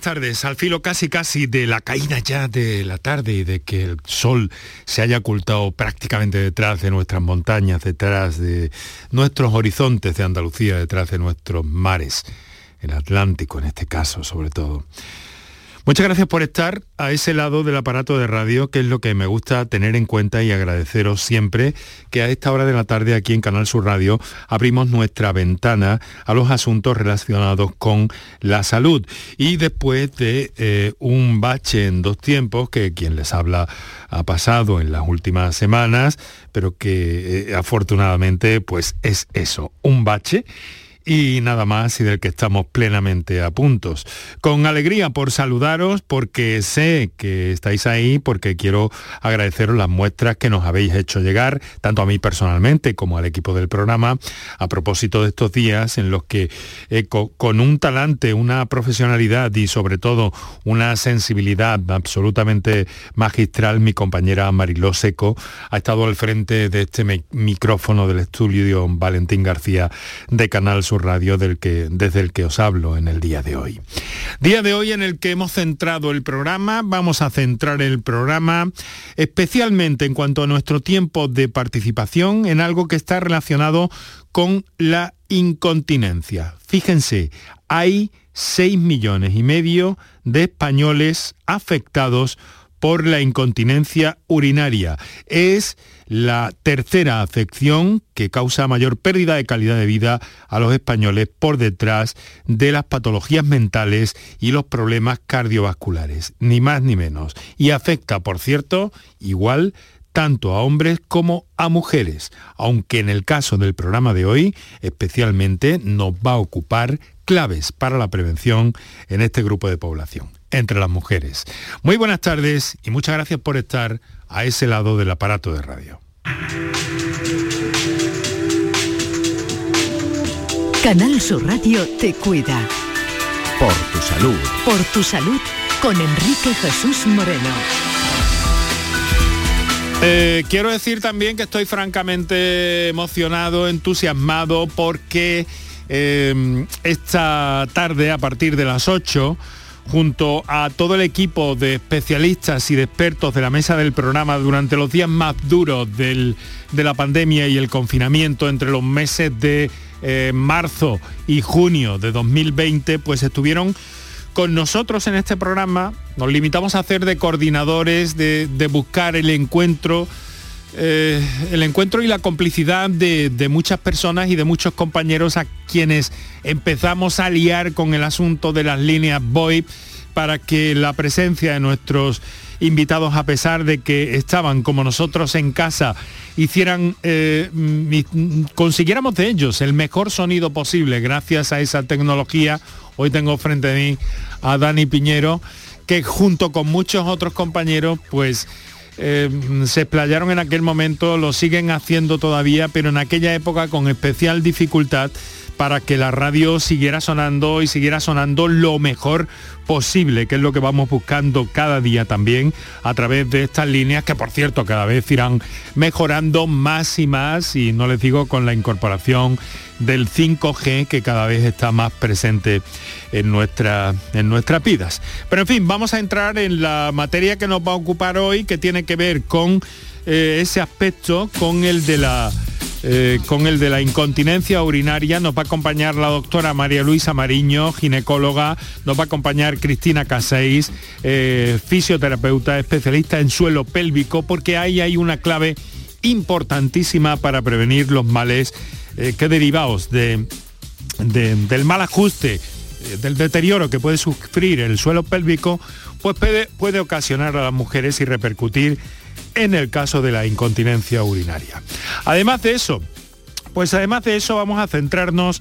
tardes. Al filo casi casi de la caída ya de la tarde y de que el sol se haya ocultado prácticamente detrás de nuestras montañas, detrás de nuestros horizontes de Andalucía, detrás de nuestros mares, el Atlántico en este caso sobre todo. Muchas gracias por estar a ese lado del aparato de radio, que es lo que me gusta tener en cuenta y agradeceros siempre que a esta hora de la tarde aquí en Canal Sur Radio abrimos nuestra ventana a los asuntos relacionados con la salud. Y después de eh, un bache en dos tiempos, que quien les habla ha pasado en las últimas semanas, pero que eh, afortunadamente pues es eso, un bache y nada más y del que estamos plenamente a puntos. Con alegría por saludaros porque sé que estáis ahí, porque quiero agradeceros las muestras que nos habéis hecho llegar, tanto a mí personalmente como al equipo del programa, a propósito de estos días en los que eh, con un talante, una profesionalidad y sobre todo una sensibilidad absolutamente magistral, mi compañera Mariló Seco ha estado al frente de este micrófono del estudio Valentín García de Canal Sur Radio del que, desde el que os hablo en el día de hoy. Día de hoy en el que hemos centrado el programa, vamos a centrar el programa especialmente en cuanto a nuestro tiempo de participación en algo que está relacionado con la incontinencia. Fíjense, hay 6 millones y medio de españoles afectados por la incontinencia urinaria. Es la tercera afección que causa mayor pérdida de calidad de vida a los españoles por detrás de las patologías mentales y los problemas cardiovasculares, ni más ni menos. Y afecta, por cierto, igual tanto a hombres como a mujeres, aunque en el caso del programa de hoy especialmente nos va a ocupar claves para la prevención en este grupo de población, entre las mujeres. Muy buenas tardes y muchas gracias por estar a ese lado del aparato de radio. Canal Sur Radio te cuida. Por tu salud. Por tu salud con Enrique Jesús Moreno. Eh, quiero decir también que estoy francamente emocionado, entusiasmado, porque eh, esta tarde, a partir de las 8, junto a todo el equipo de especialistas y de expertos de la mesa del programa durante los días más duros de la pandemia y el confinamiento entre los meses de eh, marzo y junio de 2020, pues estuvieron con nosotros en este programa, nos limitamos a hacer de coordinadores, de buscar el encuentro eh, el encuentro y la complicidad de, muchas personas y de muchos compañeros a quienes empezamos a liar con el asunto de las líneas VoIP para que la presencia de nuestros invitados, a pesar de que estaban como nosotros en casa, hicieran, eh, consiguiéramos de ellos el mejor sonido posible gracias a esa tecnología. Hoy tengo frente a mí a Dani Piñero, que junto con muchos otros compañeros, pues eh, se explayaron en aquel momento, lo siguen haciendo todavía, pero en aquella época con especial dificultad para que la radio siguiera sonando y siguiera sonando lo mejor posible, que es lo que vamos buscando cada día también a través de estas líneas que por cierto cada vez irán mejorando más y más y no les digo con la incorporación del 5G que cada vez está más presente en, nuestra, en nuestras vidas. Pero en fin, vamos a entrar en la materia que nos va a ocupar hoy que tiene que ver con eh, ese aspecto, con el de la eh, con el de la incontinencia urinaria. Nos va a acompañar la doctora María Luisa Mariño, ginecóloga. Nos va a acompañar Cristina Caseis, eh, fisioterapeuta, especialista en suelo pélvico, porque ahí hay una clave importantísima para prevenir los males eh, que derivados de, del mal ajuste, del deterioro que puede sufrir el suelo pélvico, pues puede ocasionar a las mujeres y repercutir en el caso de la incontinencia urinaria. Además de eso, pues además de eso vamos a centrarnos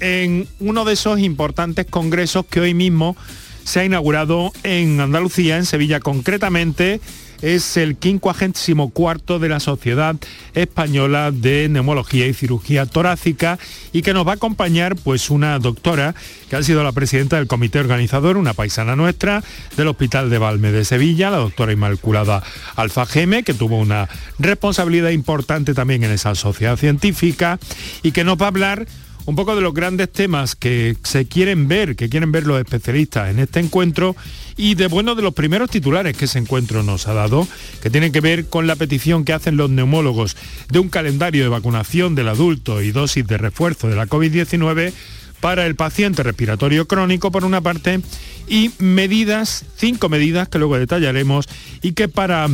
en uno de esos importantes congresos que hoy mismo se ha inaugurado en Andalucía, en Sevilla concretamente, es el 54 de la Sociedad Española de Neumología y Cirugía Torácica y que nos va a acompañar pues una doctora que ha sido la presidenta del comité organizador, una paisana nuestra del Hospital de Valme de Sevilla, la doctora Inmaculada Alfajeme, que tuvo una responsabilidad importante también en esa sociedad científica y que nos va a hablar un poco de los grandes temas que se quieren ver, que quieren ver los especialistas en este encuentro y de bueno de los primeros titulares que ese encuentro nos ha dado, que tienen que ver con la petición que hacen los neumólogos de un calendario de vacunación del adulto y dosis de refuerzo de la COVID-19 para el paciente respiratorio crónico por una parte y medidas, cinco medidas que luego detallaremos y que para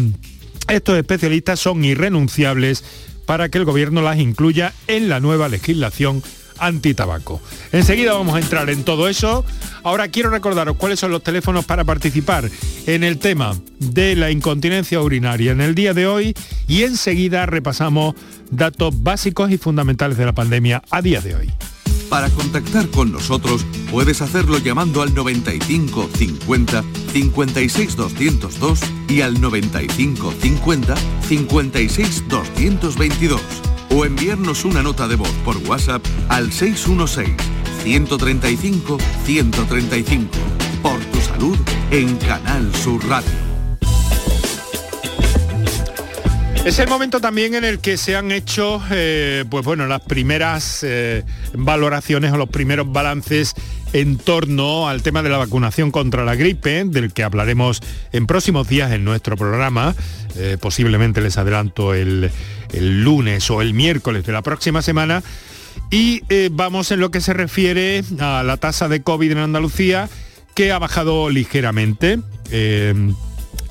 estos especialistas son irrenunciables para que el gobierno las incluya en la nueva legislación antitabaco. Enseguida vamos a entrar en todo eso. Ahora quiero recordaros cuáles son los teléfonos para participar en el tema de la incontinencia urinaria en el día de hoy y enseguida repasamos datos básicos y fundamentales de la pandemia a día de hoy. Para contactar con nosotros puedes hacerlo llamando al 95 50 56 202 y al 95 50 56 222 o enviarnos una nota de voz por WhatsApp al 616 135 135. Por tu salud en Canal Sur Radio. Es el momento también en el que se han hecho, eh, pues bueno, las primeras eh, valoraciones o los primeros balances en torno al tema de la vacunación contra la gripe, del que hablaremos en próximos días en nuestro programa. Eh, posiblemente les adelanto el, el, lunes o el miércoles de la próxima semana. Y vamos en lo que se refiere a la tasa de COVID en Andalucía, que ha bajado ligeramente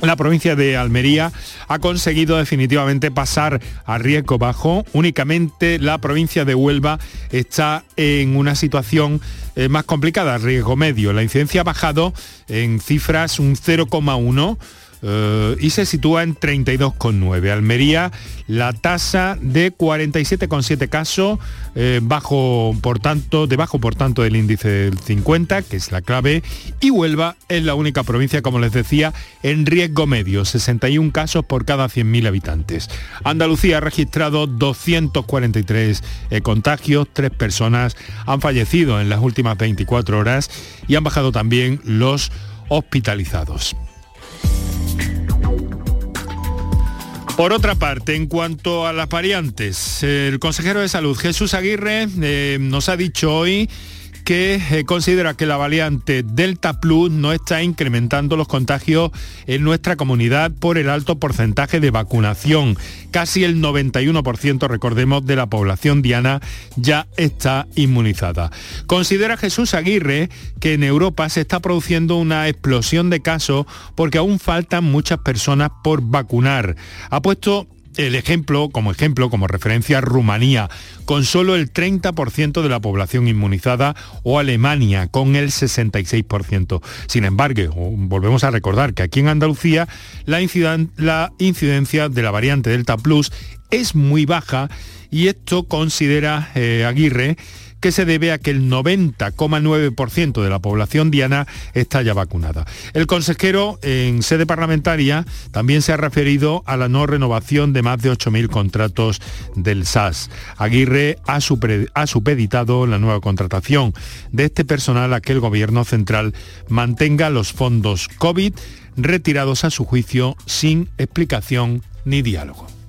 la provincia de Almería ha conseguido definitivamente pasar a riesgo bajo. Únicamente la provincia de Huelva está en una situación eh, más complicada, riesgo medio. La incidencia ha bajado en cifras un 0,1 eh, y se sitúa en 32,9. Almería, la tasa de 47,7 casos, eh, bajo, por tanto, debajo por tanto del índice del 50, que es la clave, y Huelva es la única provincia, como les decía, en riesgo medio, 61 casos por cada 100.000 habitantes. Andalucía ha registrado 243 eh, contagios, tres personas han fallecido en las últimas 24 horas y han bajado también los hospitalizados. Por otra parte, en cuanto a las variantes, el consejero de salud Jesús Aguirre eh, nos ha dicho hoy que eh, considera que la variante Delta Plus no está incrementando los contagios en nuestra comunidad por el alto porcentaje de vacunación. Casi el 91%, recordemos, de la población diana ya está inmunizada. Considera Jesús Aguirre que en Europa se está produciendo una explosión de casos porque aún faltan muchas personas por vacunar. Ha puesto el ejemplo, como ejemplo, como referencia, Rumanía, con solo el 30% de la población inmunizada, o Alemania, con el 66%. Sin embargo, volvemos a recordar que aquí en Andalucía la, incidencia de la variante Delta Plus es muy baja y esto considera eh, Aguirre que se debe a que el 90,9% de la población diana está ya vacunada. El consejero en sede parlamentaria también se ha referido a la no renovación de más de 8.000 contratos del SAS. Aguirre ha, ha supeditado la nueva contratación de este personal a que el gobierno central mantenga los fondos COVID retirados a su juicio sin explicación ni diálogo.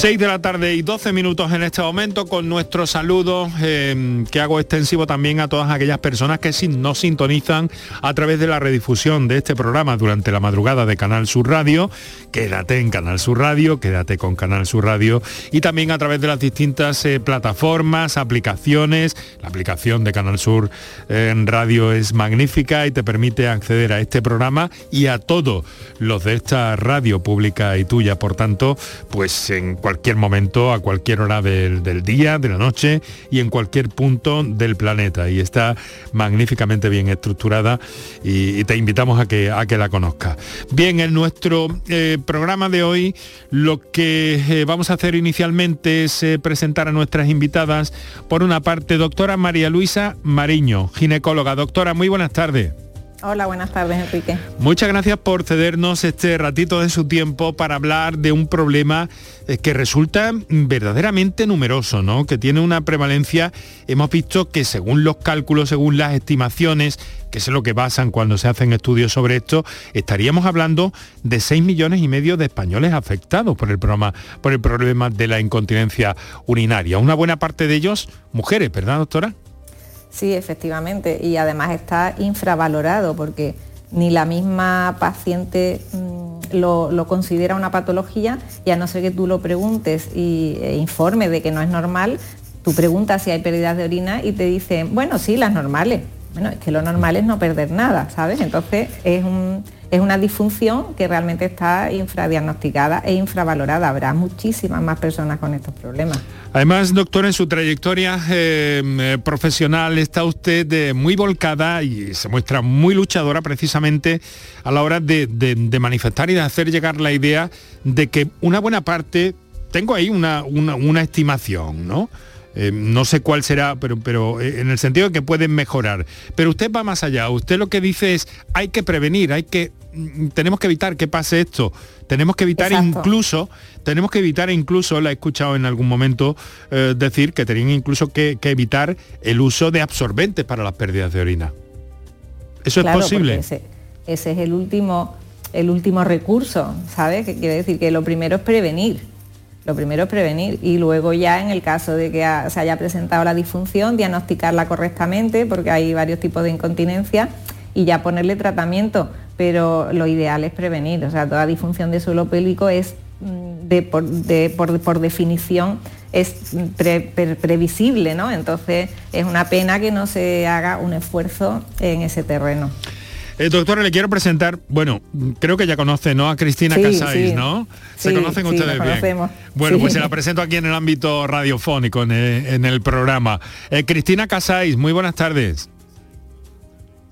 6 de la tarde y 12 minutos en este momento con nuestro saludo eh, que hago extensivo también a todas aquellas personas que nos sintonizan a través de la redifusión de este programa durante la madrugada de Canal Sur Radio. Quédate en Canal Sur Radio, quédate con Canal Sur Radio y también a través de las distintas eh, plataformas, aplicaciones. La aplicación de Canal Sur eh, radio es magnífica y te permite acceder a este programa y a todos los de esta radio pública y tuya. Por tanto, pues en cualquier momento, a cualquier hora del, día, de la noche y en cualquier punto del planeta. Y está magníficamente bien estructurada y, te invitamos a que, a que la conozcas. Bien, en nuestro eh, programa de hoy lo que eh, vamos a hacer inicialmente es eh, presentar a nuestras invitadas. Por una parte, doctora María Luisa Mariño, ginecóloga. Doctora, muy buenas tardes. Hola, buenas tardes, Enrique. Muchas gracias por cedernos este ratito de su tiempo para hablar de un problema eh, que resulta verdaderamente numeroso, ¿no? Que tiene una prevalencia, hemos visto que según los cálculos, según las estimaciones, que es lo que basan cuando se hacen estudios sobre esto, estaríamos hablando de 6 millones y medio de españoles afectados por el, por el problema de la incontinencia urinaria. Una buena parte de ellos mujeres, ¿verdad, doctora? Sí, efectivamente, y además está infravalorado porque ni la misma paciente mm, lo, considera una patología y a no ser que tú lo preguntes y e informe de que no es normal, tú preguntas si hay pérdidas de orina y te dicen, bueno, sí, las normales. Bueno, es que lo normal es no perder nada, ¿sabes? Entonces es un es una disfunción que realmente está infradiagnosticada e infravalorada. Habrá muchísimas más personas con estos problemas. Además, doctor, en su trayectoria eh, eh, profesional está usted eh, muy volcada y se muestra muy luchadora precisamente a la hora de, manifestar y de hacer llegar la idea de que una buena parte, tengo ahí una, una estimación, ¿no? Eh, no sé cuál será, pero, pero eh, en el sentido de que pueden mejorar. Pero usted va más allá. Usted lo que dice es, hay que prevenir, hay que, mm, tenemos que evitar que pase esto. Tenemos que evitar incluso, tenemos que evitar incluso, la he escuchado en algún momento eh, decir que tenían incluso que, evitar el uso de absorbentes para las pérdidas de orina. ¿Eso es posible? Ese, ese, es el último, el último recurso, ¿sabes? Que quiere decir que lo primero es prevenir lo primero es prevenir y luego ya en el caso de que se haya presentado la disfunción, diagnosticarla correctamente porque hay varios tipos de incontinencia y ya ponerle tratamiento, pero lo ideal es prevenir, o sea, toda disfunción de suelo pélvico es mm, de, por, definición es previsible, ¿no? Entonces es una pena que no se haga un esfuerzo en ese terreno. Eh, doctora, le quiero presentar, bueno, creo que ya conoce, ¿no? A Cristina Casáis, ¿no? Se conocen ustedes bien. Bueno, pues se la presento aquí en el ámbito radiofónico, en el, programa. Eh, Cristina Casáis, muy buenas tardes.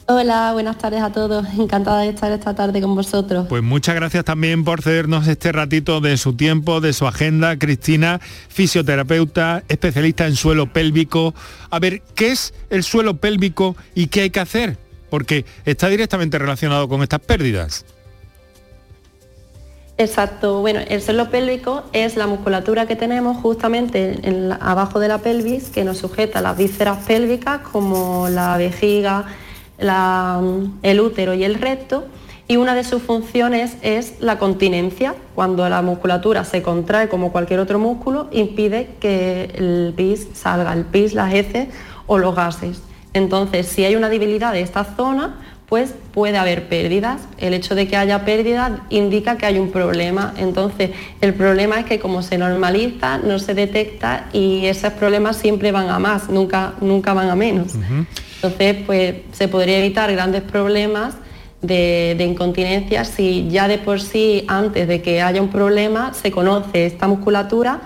Hola, buenas tardes a todos. Encantada de estar esta tarde con vosotros. Pues muchas gracias también por cedernos este ratito de su tiempo, de su agenda. Cristina, fisioterapeuta, especialista en suelo pélvico. A ver, ¿qué es el suelo pélvico y qué hay que hacer? Porque está directamente relacionado con estas pérdidas. Exacto, bueno, el suelo pélvico es la musculatura que tenemos justamente abajo de la pelvis que nos sujeta las vísceras pélvicas como la vejiga, el útero y el recto y una de sus funciones es la continencia. Cuando la musculatura se contrae como cualquier otro músculo, impide que el pis salga, el pis, las heces o los gases. Entonces, si hay una debilidad de esta zona, pues puede haber pérdidas. El hecho de que haya pérdidas indica que hay un problema. Entonces, el problema es que como se normaliza, no se detecta y esos problemas siempre van a más, nunca, nunca van a menos. Entonces, pues se podría evitar grandes problemas de, de, incontinencia si ya de por sí, antes de que haya un problema, se conoce esta musculatura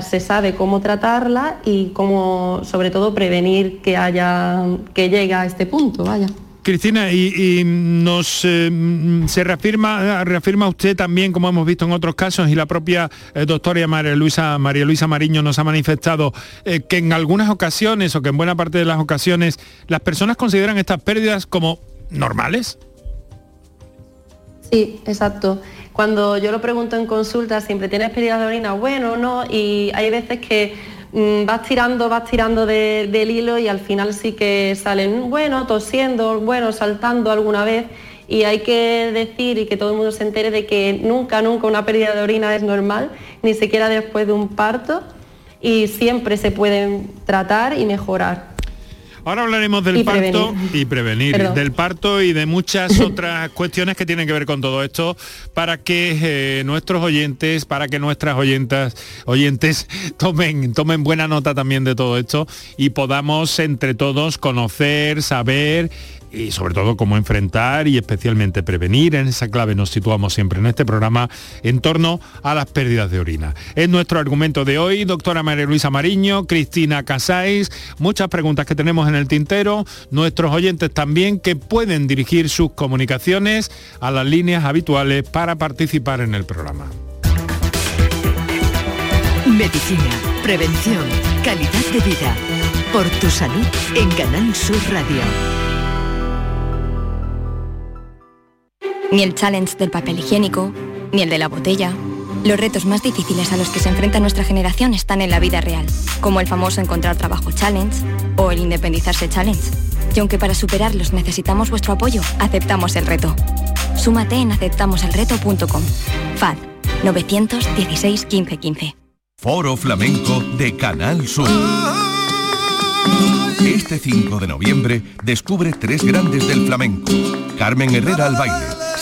se sabe cómo tratarla y cómo, sobre todo, prevenir que haya que llegue a este punto, vaya. Cristina, y, nos eh, se reafirma, reafirma usted también, como hemos visto en otros casos, y la propia eh, doctora María Luisa, María Luisa Mariño nos ha manifestado eh, que en algunas ocasiones, o que en buena parte de las ocasiones, las personas consideran estas pérdidas como normales. Sí, exacto. Cuando yo lo pregunto en consulta, siempre tienes pérdidas de orina, bueno, no, y hay veces que mm, vas tirando, vas tirando del hilo y al final sí que salen, bueno, tosiendo, bueno, saltando alguna vez. Y hay que decir y que todo el mundo se entere de que nunca, nunca una pérdida de orina es normal, ni siquiera después de un parto, y siempre se pueden tratar y mejorar. Ahora hablaremos del parto y prevenir, del parto y de muchas otras cuestiones que tienen que ver con todo esto para que eh, nuestros oyentes, para que nuestras oyentas, oyentes tomen, tomen buena nota también de todo esto y podamos entre todos conocer, saber y sobre todo cómo enfrentar y especialmente prevenir. En esa clave nos situamos siempre en este programa en torno a las pérdidas de orina. Es nuestro argumento de hoy, doctora María Luisa Mariño, Cristina Casáis, muchas preguntas que tenemos en el tintero, nuestros oyentes también que pueden dirigir sus comunicaciones a las líneas habituales para participar en el programa. Medicina, prevención, calidad de vida. Por tu salud en Canal Sur Radio. Ni el challenge del papel higiénico, ni el de la botella. Los retos más difíciles a los que se enfrenta nuestra generación están en la vida real, como el famoso encontrar trabajo challenge o el independizarse challenge. Y aunque para superarlos necesitamos vuestro apoyo, aceptamos el reto. Súmate en aceptamoselreto.com. FAD 916 15 15. Foro Flamenco de Canal Sur. Este 5 de noviembre descubre tres grandes del flamenco. Carmen Herrera al baile,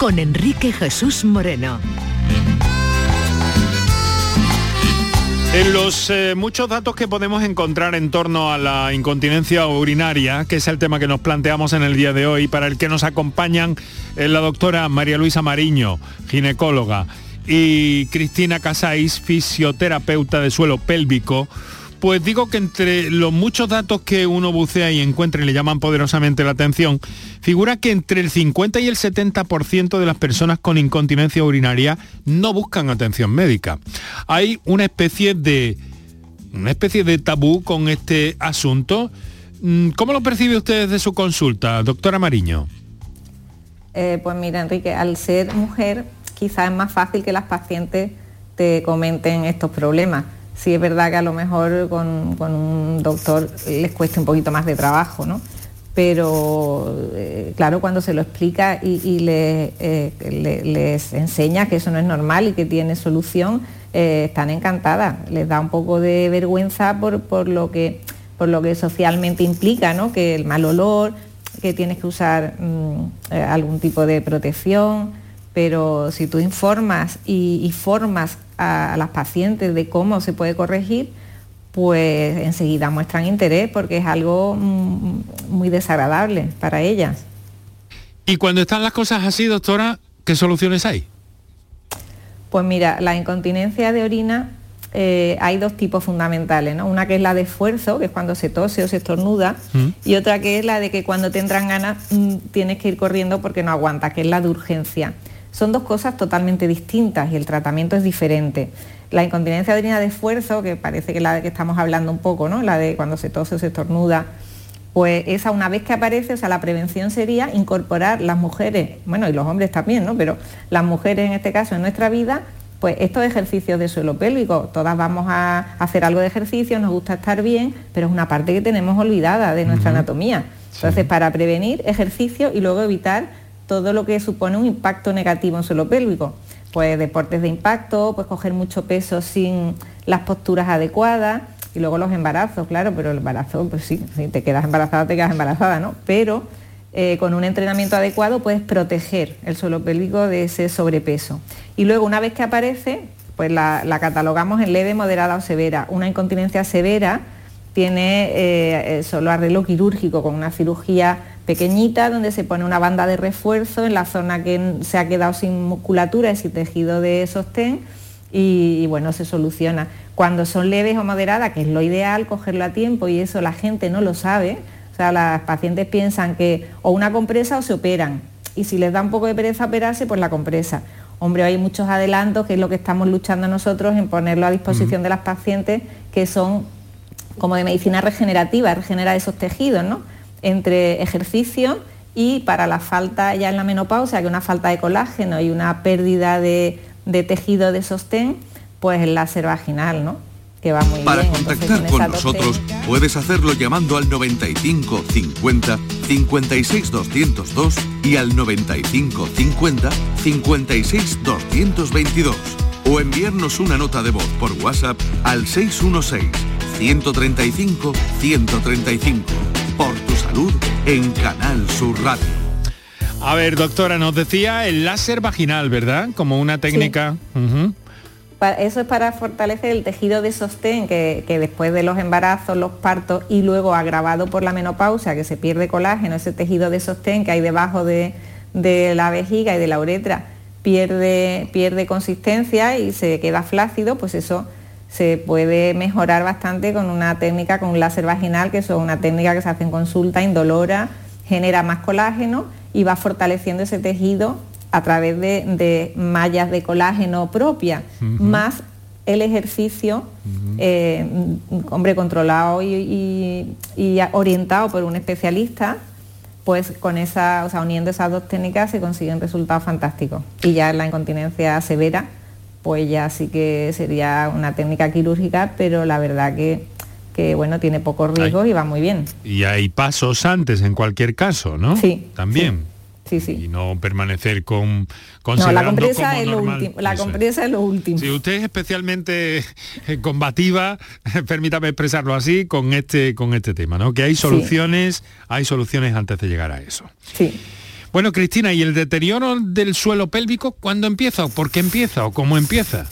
con Enrique Jesús Moreno. En los eh, muchos datos que podemos encontrar en torno a la incontinencia urinaria, que es el tema que nos planteamos en el día de hoy, para el que nos acompañan eh, la doctora María Luisa Mariño, ginecóloga, y Cristina Casais, fisioterapeuta de suelo pélvico, pues digo que entre los muchos datos que uno bucea y encuentra y le llaman poderosamente la atención, figura que entre el 50 y el 70% de las personas con incontinencia urinaria no buscan atención médica. Hay una especie de una especie de tabú con este asunto. Mm, ¿Cómo lo percibe usted desde su consulta, doctora Mariño? Eh, pues mira, Enrique, al ser mujer quizás es más fácil que las pacientes te comenten estos problemas sí es verdad que a lo mejor con, un doctor les cueste un poquito más de trabajo, ¿no? Pero eh, claro, cuando se lo explica y, eh, les enseña que eso no es normal y que tiene solución, eh, están encantadas. Les da un poco de vergüenza por, lo, que, por lo que socialmente implica, ¿no? Que el mal olor, que tienes que usar mm, algún tipo de protección, pero si tú informas y formas a, las pacientes de cómo se puede corregir, pues enseguida muestran interés porque es algo mm, muy desagradable para ellas. Y cuando están las cosas así, doctora, ¿qué soluciones hay? Pues mira, la incontinencia de orina eh, hay dos tipos fundamentales, ¿no? Una que es la de esfuerzo, que es cuando se tose o se estornuda, mm. y otra que es la de que cuando te entran ganas mm, tienes que ir corriendo porque no aguantas, que es la de urgencia. Son dos cosas totalmente distintas y el tratamiento es diferente. La incontinencia orina de esfuerzo, que parece que es la de que estamos hablando un poco, ¿no? la de cuando se tose o se estornuda, pues esa una vez que aparece, o sea, la prevención sería incorporar las mujeres, bueno, y los hombres también, ¿no? Pero las mujeres en este caso en nuestra vida, pues estos ejercicios de suelo pélvico, todas vamos a hacer algo de ejercicio, nos gusta estar bien, pero es una parte que tenemos olvidada de nuestra anatomía. Entonces, para prevenir, ejercicio y luego evitar todo lo que supone un impacto negativo en suelo pélvico. Pues deportes de impacto, pues coger mucho peso sin las posturas adecuadas y luego los embarazos, claro, pero el embarazo, pues sí, si te quedas embarazada, te quedas embarazada, ¿no? Pero eh, con un entrenamiento adecuado puedes proteger el suelo pélvico de ese sobrepeso. Y luego una vez que aparece, pues la, catalogamos en leve, moderada o severa. Una incontinencia severa tiene eh, eh, solo arreglo quirúrgico con una cirugía pequeñita donde se pone una banda de refuerzo en la zona que se ha quedado sin musculatura y sin tejido de sostén y, bueno, se soluciona. Cuando son leves o moderadas, que es lo ideal, cogerlo a tiempo y eso la gente no lo sabe, o sea, las pacientes piensan que o una compresa o se operan y si les da un poco de pereza operarse, pues la compresa. Hombre, hay muchos adelantos, que es lo que estamos luchando nosotros en ponerlo a disposición de las pacientes, que son como de medicina regenerativa, regenerar esos tejidos, ¿no? Entre ejercicio y para la falta ya en la menopausia, que una falta de colágeno y una pérdida de, tejido de sostén, pues el láser vaginal, ¿no? Que va muy Para bien. contactar con nosotros puedes hacerlo llamando al 95 50 56 202 y al 95 50 56 222 o enviarnos una nota de voz por WhatsApp al 616 135 135 por salud en Canal Sur Radio. A ver, doctora, nos decía el láser vaginal, ¿verdad? Como una técnica. Eso es para fortalecer el tejido de sostén que, después de los embarazos, los partos y luego agravado por la menopausia, que se pierde colágeno, ese tejido de sostén que hay debajo de, de la vejiga y de la uretra, pierde, pierde consistencia y se queda flácido, pues eso se puede mejorar bastante con una técnica, con un láser vaginal, que es una técnica que se hace en consulta, indolora, genera más colágeno y va fortaleciendo ese tejido a través de, mallas de colágeno propia, más el ejercicio, eh, hombre, controlado y, orientado por un especialista, pues con esa, o sea, uniendo esas dos técnicas se consiguen resultados fantásticos. Y ya en la incontinencia severa, pues ya sí que sería una técnica quirúrgica, pero la verdad que, que bueno, tiene pocos riesgos y va muy bien. Y hay pasos antes en cualquier caso, ¿no? Sí. También. Sí. Sí, Y no permanecer con... No, la compresa, es lo, último, la compresa es. lo último. Si usted es especialmente eh, combativa, permítame expresarlo así, con este, con este tema, ¿no? Que hay soluciones, hay soluciones antes de llegar a eso. Sí. Bueno, Cristina, ¿y el deterioro del suelo pélvico cuándo empieza? ¿O por qué empieza? ¿O cómo empieza?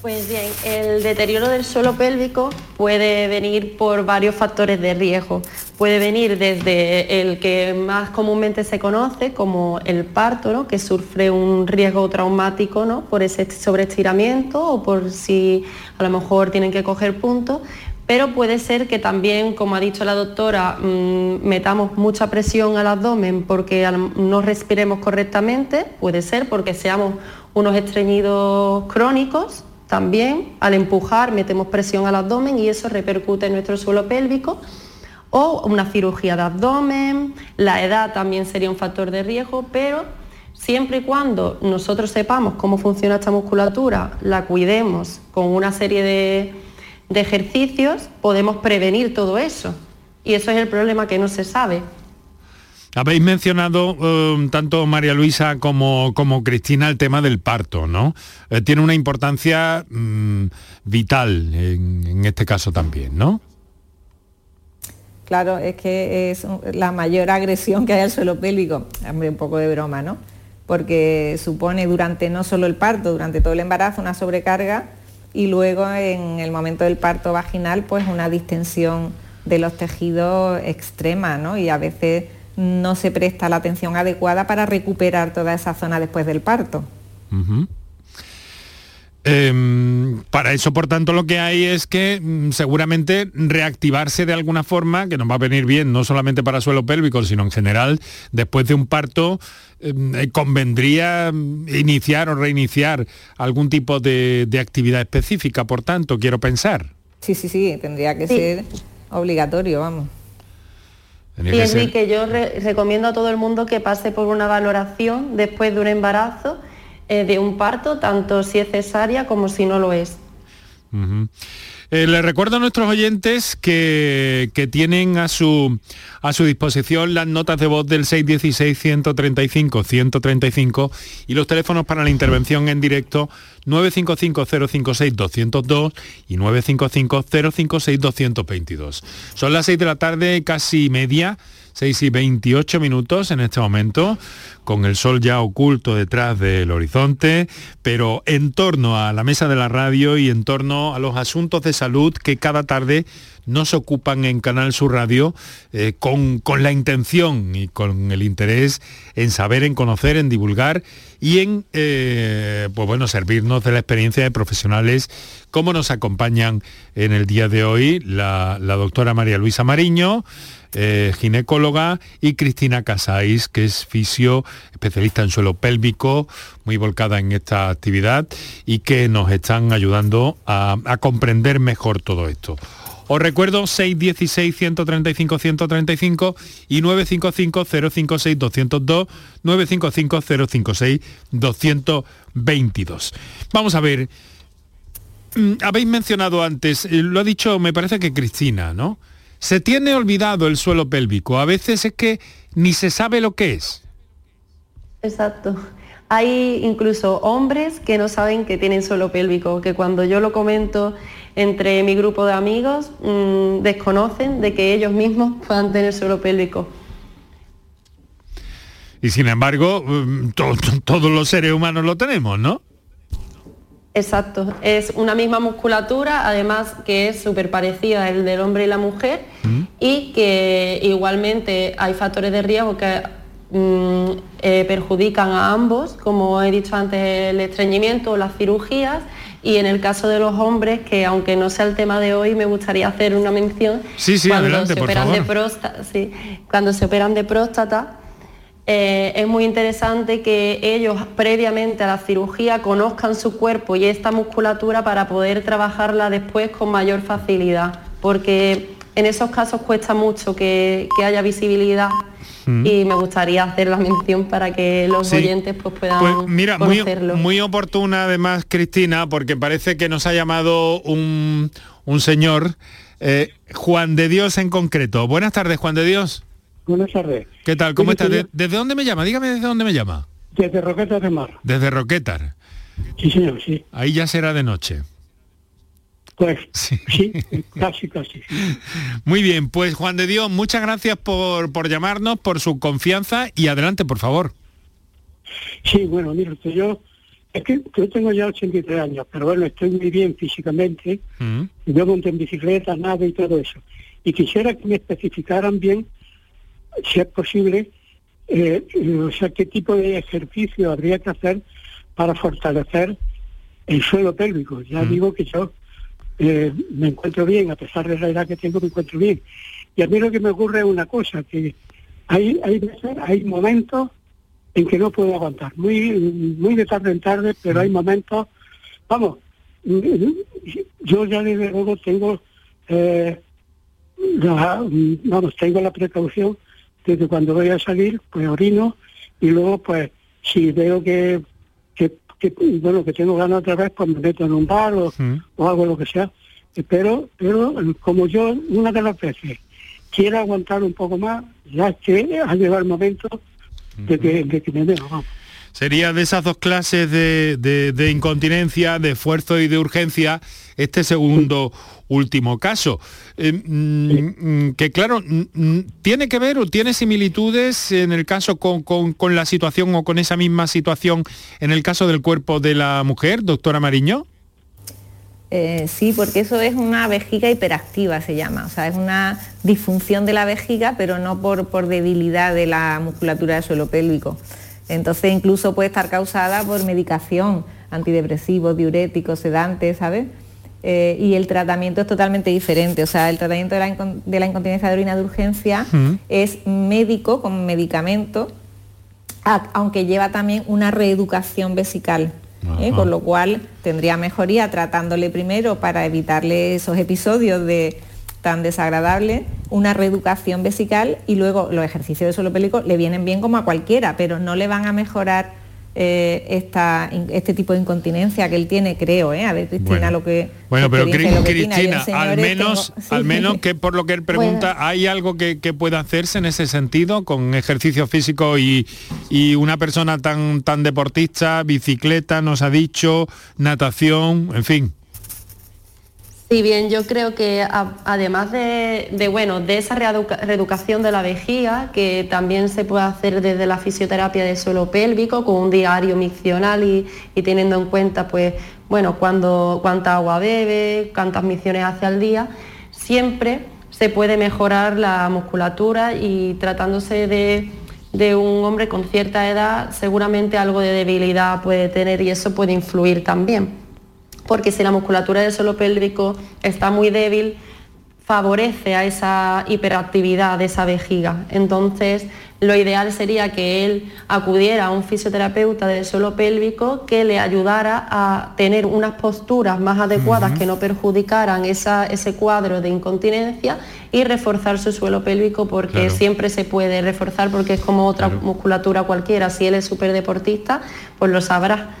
Pues bien, el deterioro del suelo pélvico puede venir por varios factores de riesgo. Puede venir desde el que más comúnmente se conoce como el parto, que sufre un riesgo traumático ¿no? por ese sobreestiramiento o por si a lo mejor tienen que coger puntos, pero puede ser que también, como ha dicho la doctora, mm, metamos mucha presión al abdomen porque no respiremos correctamente, puede ser porque seamos unos estreñidos crónicos, también. Al empujar metemos presión al abdomen y eso repercute en nuestro suelo pélvico, o una cirugía de abdomen, la edad también sería un factor de riesgo, pero siempre y cuando nosotros sepamos cómo funciona esta musculatura, la cuidemos con una serie de de ejercicios podemos prevenir todo eso. Y eso es el problema que no se sabe. Habéis mencionado eh, tanto María Luisa como, como, Cristina el tema del parto, ¿no? Eh, tiene una importancia mm, vital en, este caso también, ¿no? Claro, es que es la mayor agresión que hay al suelo pélvico. Hombre, un poco de broma, ¿no? Porque supone durante no solo el parto, durante todo el embarazo, una sobrecarga y luego en el momento del parto vaginal pues una distensión de los tejidos extrema ¿no? y a veces no se presta la atención adecuada para recuperar toda esa zona después del parto. Em, para eso, por tanto, lo que hay es que mm, seguramente reactivarse de alguna forma, que nos va a venir bien, no solamente para suelo pélvico, sino en general, después de un parto, em, eh, convendría mm, iniciar o reiniciar algún tipo de, actividad específica, por tanto, quiero pensar. Sí, sí, sí, tendría que ser obligatorio, vamos. Y es que yo recomiendo a todo el mundo que pase por una valoración después de un embarazo eh, de un parto, tanto si es cesárea como si no lo es. Eh, les recuerdo a nuestros oyentes que, tienen a su, a su disposición las notas de voz del 616-135-135 y los teléfonos para la intervención en directo 955-056-202 y 955-056-222. Son las 6 de la tarde, casi media. 6 y 28 minutos en este momento, con el sol ya oculto detrás del horizonte, pero en torno a la mesa de la radio y en torno a los asuntos de salud que cada tarde nos ocupan en Canal Sur Radio eh, con, con, la intención y con el interés en saber, en conocer, en divulgar y en eh, pues bueno, servirnos de la experiencia de profesionales como nos acompañan en el día de hoy la, la doctora María Luisa Mariño, eh, ginecóloga, y Cristina Casais, que es fisio, especialista en suelo pélvico, muy volcada en esta actividad y que nos están ayudando a, comprender mejor todo esto. Os recuerdo 616-135-135 y 955-056-202, 955-056-222. Vamos a ver, mm, habéis mencionado antes, eh, lo ha dicho, me parece que Cristina, ¿no? Se tiene olvidado el suelo pélvico, a veces es que ni se sabe lo que es. Exacto. Hay incluso hombres que no saben que tienen suelo pélvico, que cuando yo lo comento entre mi grupo de amigos mm, desconocen de que ellos mismos puedan tener suelo pélvico. Y sin embargo, mm, todos los seres humanos lo tenemos, ¿no? Exacto, es una misma musculatura, además que es súper parecida al del hombre y la mujer mm. y que igualmente hay factores de riesgo que eh, perjudican a ambos, como he dicho antes, el estreñimiento o las cirugías y en el caso de los hombres, que aunque no sea el tema de hoy, me gustaría hacer una mención. cuando se operan De próstata, sí, cuando se operan de próstata, eh, es muy interesante que ellos previamente a la cirugía conozcan su cuerpo y esta musculatura para poder trabajarla después con mayor facilidad, porque en esos casos cuesta mucho que, haya visibilidad y me gustaría hacer la mención para que los oyentes pues, puedan pues mira, Muy, oportuna además, Cristina, porque parece que nos ha llamado un, señor, eh, Juan de Dios en concreto. Buenas tardes, Juan de Dios. Buenas tardes. ¿Qué tal? ¿Cómo está? ¿Desde dónde me llama? Dígame desde dónde me llama. Desde Roquetar de Mar. Desde Roquetar. Sí, señor, sí. Ahí ya será de noche. Pues sí, casi, casi. Muy bien, pues Juan de Dios, muchas gracias por, por llamarnos, por su confianza y adelante, por favor. Sí, bueno, mire yo es que yo tengo ya 83 años, pero bueno, estoy muy bien físicamente. Mm. Yo monto en bicicleta, nada y todo eso. Y quisiera que me especificaran bien, si es posible, eh, o sea, qué tipo de ejercicio habría que hacer para fortalecer el suelo pélvico. Ya mm. digo que yo eh, me encuentro bien, a pesar de la edad que tengo, me encuentro bien. Y a mí lo que me ocurre es una cosa, que hay, hay veces, hay momentos en que no puedo aguantar, muy, muy de tarde en tarde, pero hay momentos, vamos, yo ya desde luego tengo, eh, la, vamos, tengo la precaución de que cuando voy a salir, pues orino y luego pues si veo que bueno, que tengo ganas otra vez, pues me meto en un bar o, hago lo que sea. Pero, pero como yo una de las veces quiero aguantar un poco más, ya es que ha llegado el momento de que, de que me vamos. Sería de esas dos clases de, incontinencia, de esfuerzo y de urgencia, este segundo último caso. Eh, mm, mm, que claro, mm, tiene que ver o tiene similitudes en el caso con, la situación o con esa misma situación en el caso del cuerpo de la mujer, doctora Mariño. Eh, sí, porque eso es una vejiga hiperactiva, se llama. O sea, es una disfunción de la vejiga, pero no por, por debilidad de la musculatura del suelo pélvico. Entonces incluso puede estar causada por medicación, antidepresivos, diuréticos, sedantes, ¿sabes? Eh, y el tratamiento es totalmente diferente. O sea, el tratamiento de la, incontinencia de orina de urgencia es médico con medicamento, aunque lleva también una reeducación vesical. ¿eh? con lo cual tendría mejoría tratándole primero para evitarle esos episodios de tan desagradable, una reeducación vesical y luego los ejercicios de suelo pélvico le vienen bien como a cualquiera, pero no le van a mejorar eh, esta, este tipo de incontinencia que él tiene, creo, ¿eh? A ver, Cristina, lo que... Bueno, pero Cristina, al menos, al menos que por lo que él pregunta, ¿hay algo que, pueda hacerse en ese sentido con ejercicio físico y, y, una persona tan, tan deportista, bicicleta, nos ha dicho, natación, en fin? Sí, bien, yo creo que además de, bueno, de esa reeducación de la vejiga, que también se puede hacer desde la fisioterapia de suelo pélvico, con un diario miccional y, teniendo en cuenta, pues, bueno, cuánta agua bebe, cuántas micciones hace al día, siempre se puede mejorar la musculatura y tratándose de, de un hombre con cierta edad, seguramente algo de debilidad puede tener y eso puede influir también porque si la musculatura del suelo pélvico está muy débil, favorece a esa hiperactividad de esa vejiga. Entonces, lo ideal sería que él acudiera a un fisioterapeuta del suelo pélvico que le ayudara a tener unas posturas más adecuadas que no perjudicaran ese cuadro de incontinencia y reforzar su suelo pélvico porque siempre se puede reforzar porque es como otra musculatura cualquiera. Si él es súper deportista, pues lo sabrá.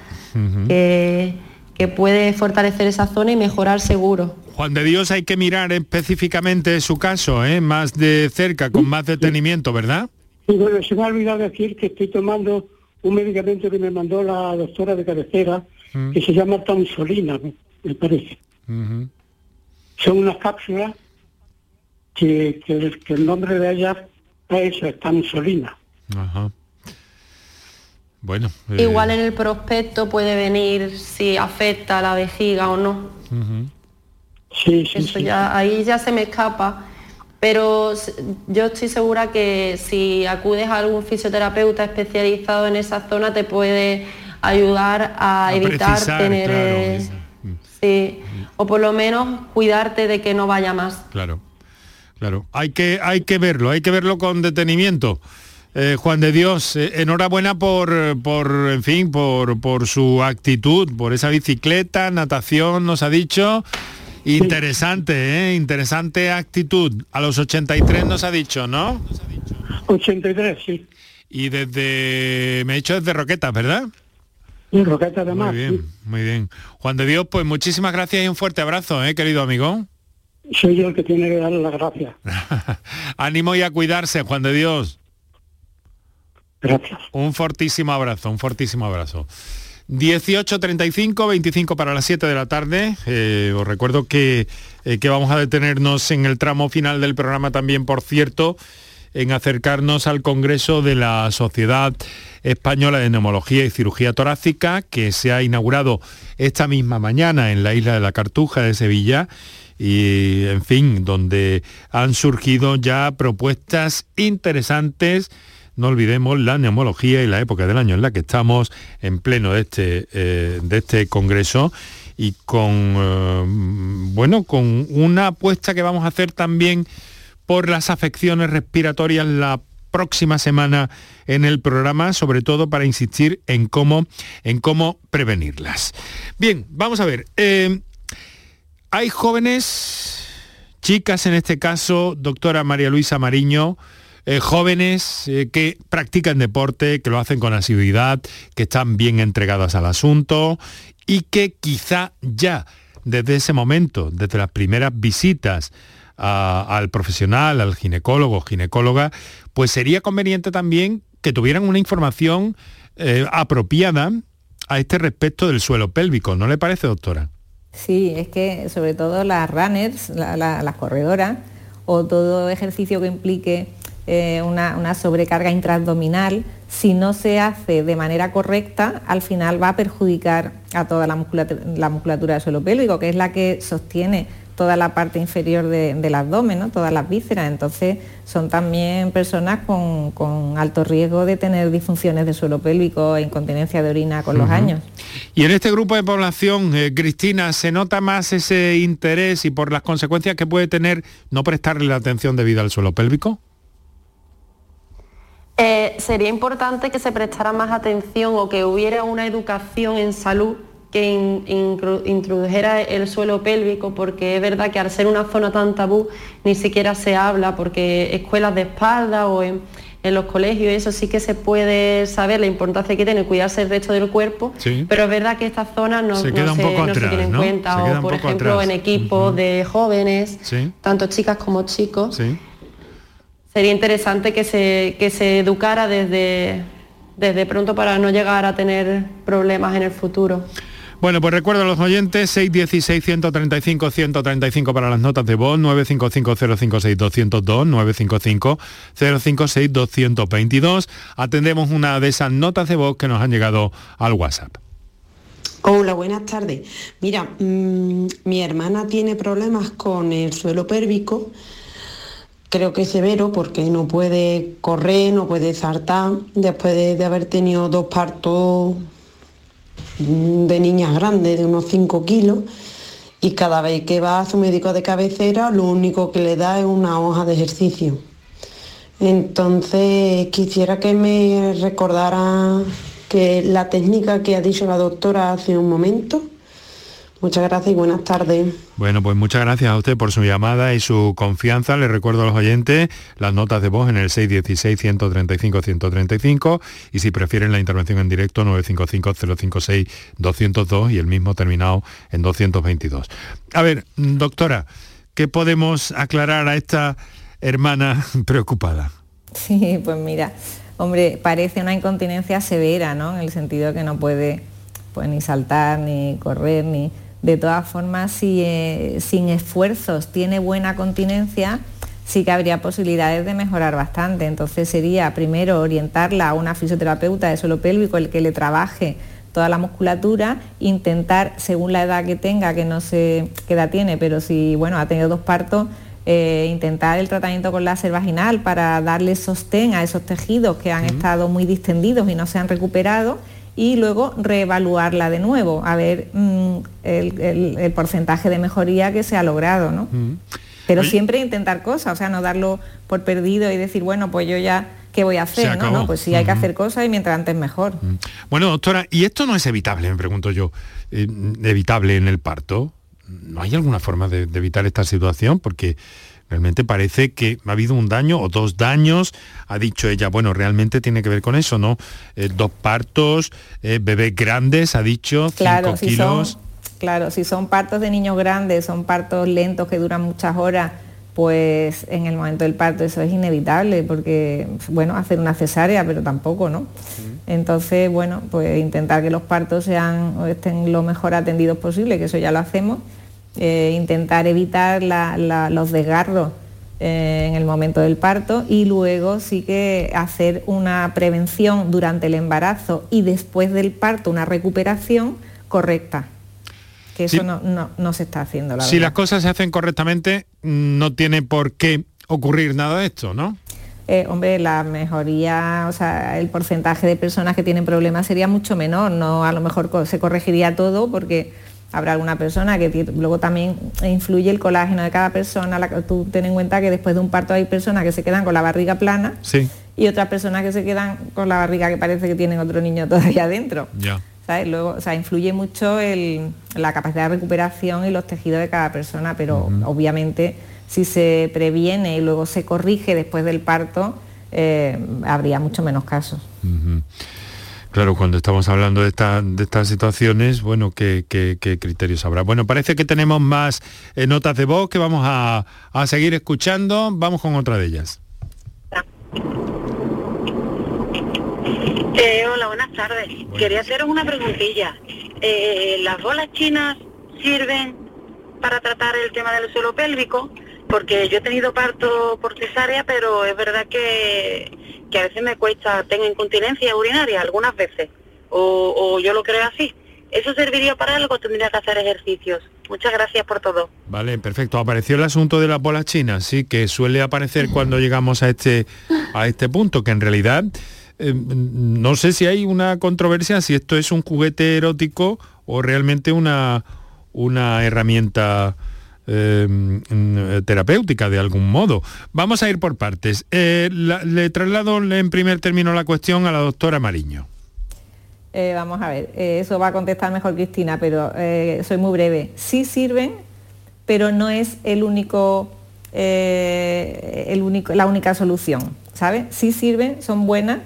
que, que puede fortalecer esa zona y mejorar seguro. Juan de Dios hay que mirar específicamente su caso, ¿eh? más de cerca, con más detenimiento, ¿verdad? Y bueno, se me ha olvidado decir que estoy tomando un medicamento que me mandó la doctora de cabecera, mm. que se llama Tamsolina, me parece. Son unas cápsulas que, el nombre de ellas es Tamsolina. Ajá. Bueno. Eh, Igual en el prospecto puede venir si afecta a la vejiga o no. Sí, sí, Eso ya, ahí ya se me escapa. Pero yo estoy segura que si acudes a algún fisioterapeuta especializado en esa zona te puede ayudar a, evitar tener eh, sí, o por lo menos cuidarte de que no vaya más. Claro claro. Hay que hay que verlo hay que verlo con detenimiento eh, Juan de Dios, eh, enhorabuena por, por, en fin, por, por su actitud, por esa bicicleta, natación, nos ha dicho, Interesante, ¿eh? Interesante actitud. A los 83 nos ha dicho, ¿no? 83, sí. Y desde, me he dicho desde Roquetas, ¿verdad? Sí, Roquetas además. Muy bien, muy bien. Juan de Dios, pues muchísimas gracias y un fuerte abrazo, ¿eh, querido amigo? Soy yo el que tiene que darle las gracias. Ánimo y a cuidarse, Juan de Dios. Un fortísimo abrazo, un fortísimo abrazo. 18.35, 25 para las 7 de la tarde. Eh, os recuerdo que, eh, que vamos a detenernos en el tramo final del programa también, por cierto, en acercarnos al Congreso de la Sociedad Española de Neumología y Cirugía Torácica, que se ha inaugurado esta misma mañana en la isla de la Cartuja de Sevilla y, en fin, donde han surgido ya propuestas interesantes no olvidemos la neumología y la época del año en la que estamos en pleno de este, eh, de este congreso y con, eh, bueno, con una apuesta que vamos a hacer también por las afecciones respiratorias la próxima semana en el programa, sobre todo para insistir en cómo, en cómo prevenirlas. Bien, vamos a ver. Eh, hay jóvenes, chicas en este caso, doctora María Luisa Mariño, eh, jóvenes eh, que practican deporte, que lo hacen con asiduidad, que están bien entregadas al asunto y que quizá ya desde ese momento, desde las primeras visitas al profesional, al ginecólogo, ginecóloga, pues sería conveniente también que tuvieran una información eh, apropiada a este respecto del suelo pélvico, ¿no le parece, doctora? Sí, es que sobre todo las runners, las corredoras, o todo ejercicio que implique eh, una, sobrecarga intraabdominal, si no se hace de manera correcta, al final va a perjudicar a toda la musculatura, del suelo pélvico, que es la que sostiene toda la parte inferior del abdomen, todas las vísceras. Entonces son también personas con, alto riesgo de tener disfunciones de suelo pélvico e incontinencia de orina con los años. Y en este grupo de población, eh, Cristina, ¿se nota más ese interés y por las consecuencias que puede tener no prestarle la atención debida al suelo pélvico? Eh, sería importante que se prestara más atención o que hubiera una educación en salud que introdujera el suelo pélvico, porque es verdad que al ser una zona tan tabú ni siquiera se habla, porque escuelas de espalda o en, los colegios, eso sí que se puede saber la importancia que tiene cuidarse el resto del cuerpo, pero es verdad que esta zona no se, no tiene en cuenta, o por ejemplo en equipos de jóvenes, tanto chicas como chicos sería interesante que se, que se educara desde, desde pronto para no llegar a tener problemas en el futuro. Bueno, pues recuerdo a los oyentes, 616-135-135 para las notas de voz, 955-056-202, 955-056-222. Atendemos una de esas notas de voz que nos han llegado al WhatsApp. Hola, buenas tardes. Mira, mm, mi hermana tiene problemas con el suelo pérvico creo que es severo porque no puede correr, no puede saltar, después de, haber tenido dos partos de niñas grandes de unos 5 kilos y cada vez que va a su médico de cabecera lo único que le da es una hoja de ejercicio. Entonces quisiera que me recordara que la técnica que ha dicho la doctora hace un momento. Muchas gracias y buenas tardes. Bueno, pues muchas gracias a usted por su llamada y su confianza. Le recuerdo a los oyentes las notas de voz en el 616-135-135 y si prefieren la intervención en directo 955-056-202 y el mismo terminado en 222. A ver, doctora, ¿qué podemos aclarar a esta hermana preocupada? Sí, pues mira, hombre, parece una incontinencia severa, ¿no? En el sentido de que no puede pues, ni saltar, ni correr, ni de todas formas, si eh, sin esfuerzos tiene buena continencia, sí que habría posibilidades de mejorar bastante. Entonces sería primero orientarla a una fisioterapeuta de suelo pélvico, el que le trabaje toda la musculatura, intentar, según la edad que tenga, que no sé qué edad tiene, pero si bueno, ha tenido dos partos, eh, intentar el tratamiento con láser vaginal para darle sostén a esos tejidos que han estado muy distendidos y no se han recuperado y luego reevaluarla de nuevo, a ver mm, el, porcentaje de mejoría que se ha logrado, ¿no? Pero siempre intentar cosas, o sea, no darlo por perdido y decir, bueno, pues yo ya, ¿qué voy a hacer? ¿no? Pues sí, hay que hacer cosas y mientras antes mejor. Bueno, doctora, ¿y esto no es evitable, me pregunto yo, eh, evitable en el parto? ¿No hay alguna forma de evitar esta situación? Porque Realmente parece que ha habido un daño o dos daños, ha dicho ella, bueno, realmente tiene que ver con eso, ¿no? Eh, dos partos, eh, bebés grandes, ha dicho, claro, cinco kilos. claro, si son partos de niños grandes, son partos lentos que duran muchas horas, pues en el momento del parto eso es inevitable, porque, bueno, hacer una cesárea, pero tampoco, ¿no? Entonces, bueno, pues intentar que los partos sean o estén lo mejor atendidos posible, que eso ya lo hacemos eh, intentar evitar los desgarros eh, en el momento del parto y luego sí que hacer una prevención durante el embarazo y después del parto una recuperación correcta. Que eso no, se está haciendo. si las cosas se hacen correctamente, no tiene por qué ocurrir nada de esto, ¿no? Eh, hombre, la mejoría, o sea, el porcentaje de personas que tienen problemas sería mucho menor, no a lo mejor se corregiría todo porque Habrá alguna persona que luego también influye el colágeno de cada persona. tú ten en cuenta que después de un parto hay personas que se quedan con la barriga plana y otras personas que se quedan con la barriga que parece que tienen otro niño todavía dentro. Luego, o sea, influye mucho la capacidad de recuperación y los tejidos de cada persona, pero obviamente si se previene y luego se corrige después del parto, eh, habría mucho menos casos. Claro, cuando estamos hablando de, estas situaciones, bueno, ¿qué, criterios habrá? Bueno, parece que tenemos más eh, notas de voz que vamos a, seguir escuchando. Vamos con otra de ellas. Eh, hola, buenas tardes. Quería haceros una preguntilla. Eh, ¿Las bolas chinas sirven para tratar el tema del suelo pélvico? Porque yo he tenido parto por cesárea, pero es verdad que que a veces me cuesta, tengo incontinencia urinaria algunas veces, o, yo lo creo así. ¿Eso serviría para algo? Tendría que hacer ejercicios. Muchas gracias por todo. Vale, perfecto. Apareció el asunto de las bolas chinas, sí, que suele aparecer cuando llegamos a este, a este punto, que en realidad eh, no sé si hay una controversia si esto es un juguete erótico o realmente una, una herramienta Em, terapéutica de algún modo. Vamos a ir por partes. Eh, le traslado en primer término la cuestión a la doctora Mariño. Eh, vamos a ver, eh, eso va a contestar mejor Cristina, pero soy muy breve. Sí sirven, pero no es el único, el único, la única solución, ¿sabes? Sí sirven, son buenas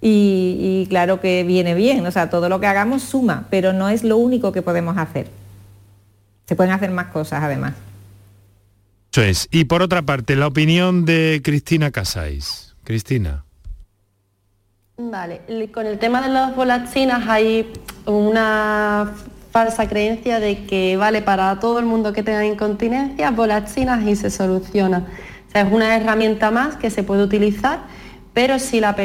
y claro que viene bien, o sea, todo lo que hagamos suma, pero no es lo único que podemos hacer. Se pueden hacer más cosas además. Eso es. Y por otra parte, la opinión de Cristina Casáis. Cristina. Vale, con el tema de las bolas chinas hay una falsa creencia de que vale para todo el mundo que tenga incontinencia, bolas chinas y se soluciona. O sea, es una herramienta más que se puede utilizar, pero si la,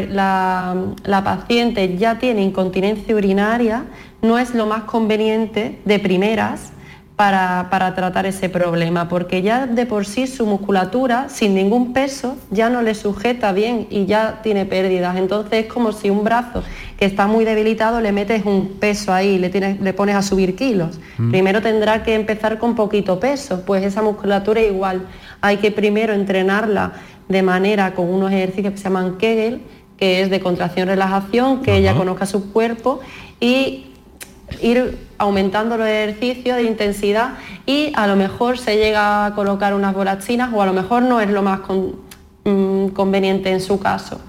la paciente ya tiene incontinencia urinaria, no es lo más conveniente de primeras para, para, tratar ese problema, porque ya de por sí su musculatura, sin ningún peso, ya no le sujeta bien y ya tiene pérdidas. Entonces es como si un brazo que está muy debilitado le metes un peso ahí, le, tienes, le pones a subir kilos. Mm. Primero tendrá que empezar con poquito peso, pues esa musculatura igual. Hay que primero entrenarla de manera con unos ejercicios que se llaman Kegel, que es de contracción-relajación, que ella conozca su cuerpo y ir aumentando los ejercicios de intensidad y a lo mejor se llega a colocar unas chinas o a lo mejor no es lo más mm, conveniente en su caso.